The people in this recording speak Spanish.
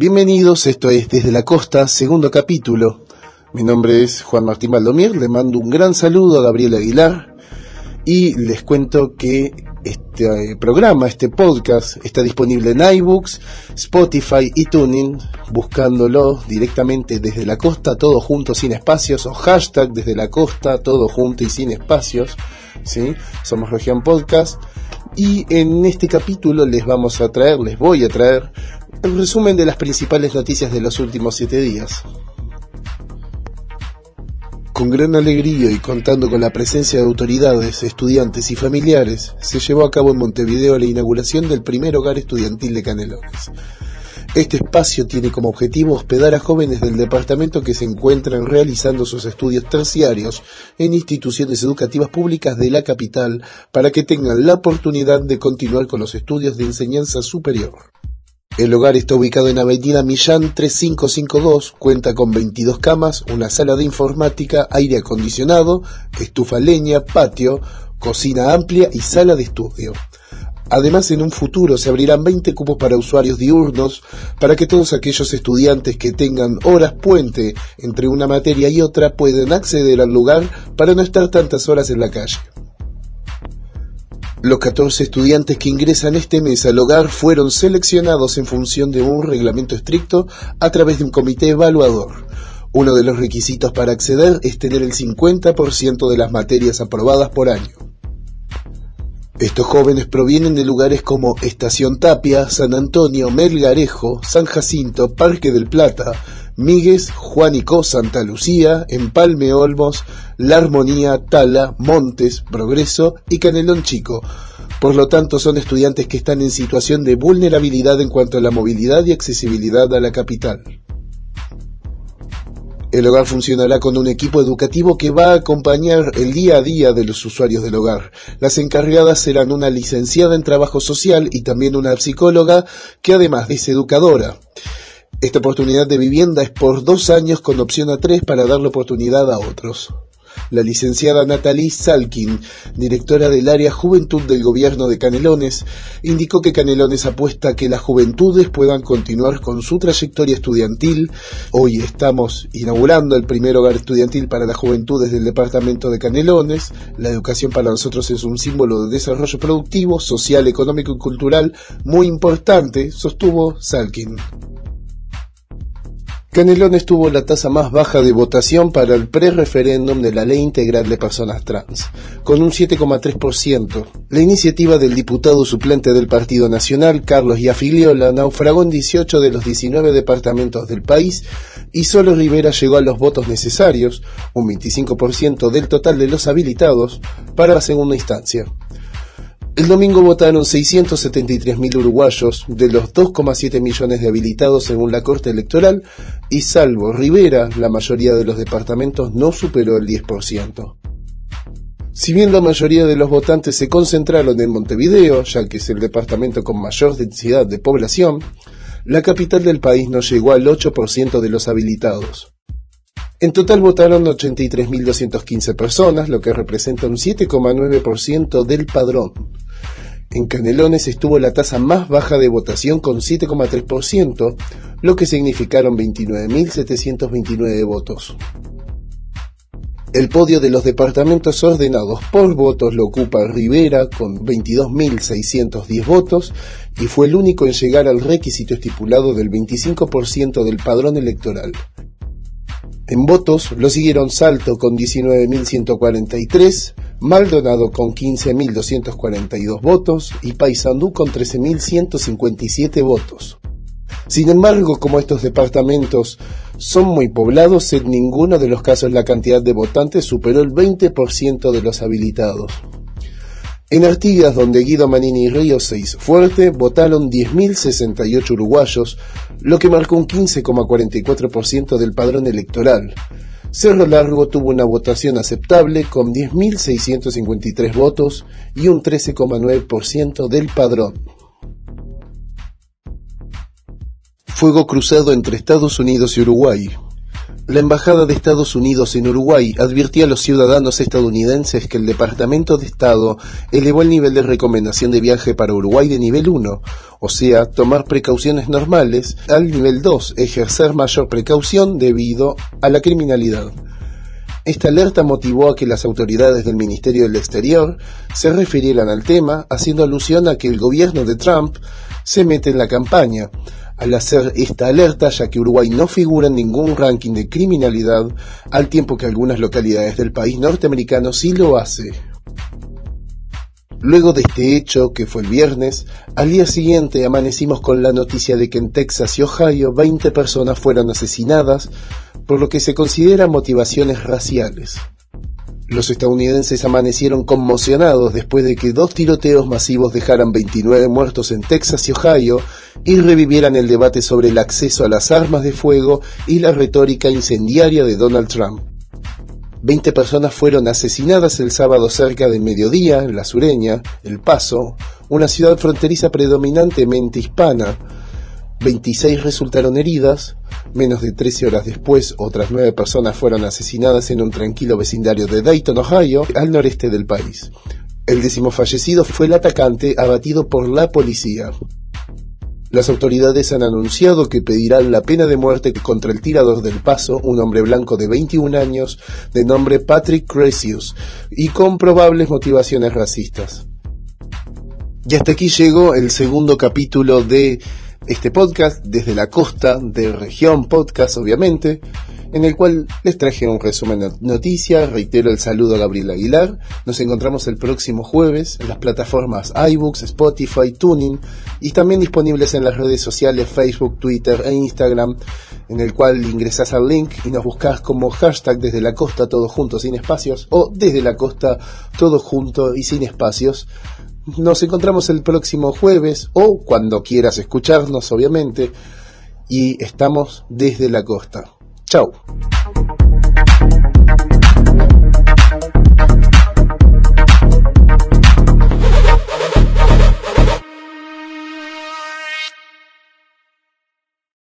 Bienvenidos, esto es Desde la Costa, segundo capítulo. Mi nombre es Juan Martín Baldomir, le mando un gran saludo a Gabriel Aguilar y les cuento que este programa, este podcast, está disponible en iBooks, Spotify y Tuning, buscándolo directamente desde la costa, todo junto sin espacios, o hashtag desde la costa, todo junto y sin espacios. ¿sí? Somos Región Podcast. Y en este capítulo les vamos a traer, les voy a traer el resumen de las principales noticias de los últimos siete días. Con gran alegría y contando con la presencia de autoridades, estudiantes y familiares, se llevó a cabo en Montevideo la inauguración del primer hogar estudiantil de Canelones. Este espacio tiene como objetivo hospedar a jóvenes del departamento que se encuentran realizando sus estudios terciarios en instituciones educativas públicas de la capital para que tengan la oportunidad de continuar con los estudios de enseñanza superior. El hogar está ubicado en Avenida Millán 3552, cuenta con 22 camas, una sala de informática, aire acondicionado, estufa leña, patio, cocina amplia y sala de estudio. Además, en un futuro se abrirán 20 cupos para usuarios diurnos para que todos aquellos estudiantes que tengan horas puente entre una materia y otra puedan acceder al lugar para no estar tantas horas en la calle. Los 14 estudiantes que ingresan este mes al hogar fueron seleccionados en función de un reglamento estricto a través de un comité evaluador. Uno de los requisitos para acceder es tener el 50% de las materias aprobadas por año. Estos jóvenes provienen de lugares como Estación Tapia, San Antonio, Melgarejo, San Jacinto, Parque del Plata, Míguez, Juanico, Santa Lucía, Empalme Olmos, La Armonía, Tala, Montes, Progreso y Canelón Chico. Por lo tanto, son estudiantes que están en situación de vulnerabilidad en cuanto a la movilidad y accesibilidad a la capital. El hogar funcionará con un equipo educativo que va a acompañar el día a día de los usuarios del hogar. Las encargadas serán una licenciada en trabajo social y también una psicóloga que además es educadora. Esta oportunidad de vivienda es por dos años con opción a tres para darle oportunidad a otros. La licenciada Natalie Salkin, directora del área Juventud del Gobierno de Canelones, indicó que Canelones apuesta a que las juventudes puedan continuar con su trayectoria estudiantil. Hoy estamos inaugurando el primer hogar estudiantil para las juventudes del departamento de Canelones. La educación para nosotros es un símbolo de desarrollo productivo, social, económico y cultural muy importante, sostuvo Salkin. Canelones tuvo la tasa más baja de votación para el pre-referéndum de la Ley Integral de Personas Trans, con un 7,3%. La iniciativa del diputado suplente del Partido Nacional, Carlos Iafiliola, naufragó en 18 de los 19 departamentos del país y solo Rivera llegó a los votos necesarios, un 25% del total de los habilitados, para la segunda instancia. El domingo votaron 673.000 uruguayos de los 2,7 millones de habilitados según la Corte Electoral y salvo Rivera, la mayoría de los departamentos no superó el 10%. Si bien la mayoría de los votantes se concentraron en Montevideo, ya que es el departamento con mayor densidad de población, la capital del país no llegó al 8% de los habilitados. En total votaron 83.215 personas, lo que representa un 7,9% del padrón. En Canelones estuvo la tasa más baja de votación con 7,3%, lo que significaron 29.729 votos. El podio de los departamentos ordenados por votos lo ocupa Rivera con 22.610 votos y fue el único en llegar al requisito estipulado del 25% del padrón electoral. En votos lo siguieron Salto con 19.143, Maldonado con 15.242 votos y Paysandú con 13.157 votos. Sin embargo, como estos departamentos son muy poblados, en ninguno de los casos la cantidad de votantes superó el 20% de los habilitados. En Artigas, donde Guido Manini y Río 6 Fuerte votaron 10.068 uruguayos, lo que marcó un 15,44% del padrón electoral, Cerro Largo tuvo una votación aceptable con 10.653 votos y un 13,9% del padrón. Fuego cruzado entre Estados Unidos y Uruguay. La Embajada de Estados Unidos en Uruguay advirtió a los ciudadanos estadounidenses que el Departamento de Estado elevó el nivel de recomendación de viaje para Uruguay de nivel 1, o sea, tomar precauciones normales, al nivel 2, ejercer mayor precaución debido a la criminalidad. Esta alerta motivó a que las autoridades del Ministerio del Exterior se refirieran al tema, haciendo alusión a que el gobierno de Trump se mete en la campaña, al hacer esta alerta, ya que Uruguay no figura en ningún ranking de criminalidad, al tiempo que algunas localidades del país norteamericano sí lo hace. Luego de este hecho, que fue el viernes, al día siguiente amanecimos con la noticia de que en Texas y Ohio 20 personas fueron asesinadas por lo que se considera motivaciones raciales. Los estadounidenses amanecieron conmocionados después de que dos tiroteos masivos dejaran 29 muertos en Texas y Ohio y revivieran el debate sobre el acceso a las armas de fuego y la retórica incendiaria de Donald Trump. Veinte personas fueron asesinadas el sábado cerca del mediodía en la sureña, El Paso, una ciudad fronteriza predominantemente hispana, 26 resultaron heridas, menos de 13 horas después otras 9 personas fueron asesinadas en un tranquilo vecindario de Dayton, Ohio, al noreste del país. El décimo fallecido fue el atacante abatido por la policía. Las autoridades han anunciado que pedirán la pena de muerte contra el tirador del paso, un hombre blanco de 21 años, de nombre Patrick Cresius, y con probables motivaciones racistas. Y hasta aquí llegó el segundo capítulo de este podcast desde la costa de región podcast, obviamente, en el cual les traje un resumen de noticias. Reitero el saludo a Gabriel Aguilar. Nos encontramos el próximo jueves en las plataformas iBooks, Spotify, Tuning y también disponibles en las redes sociales Facebook, Twitter e Instagram, en el cual ingresas al link y nos buscas como hashtag desde la costa todo junto sin espacios o desde la costa todo junto y sin espacios nos encontramos el próximo jueves o cuando quieras escucharnos, obviamente. Y estamos desde la costa. Chao.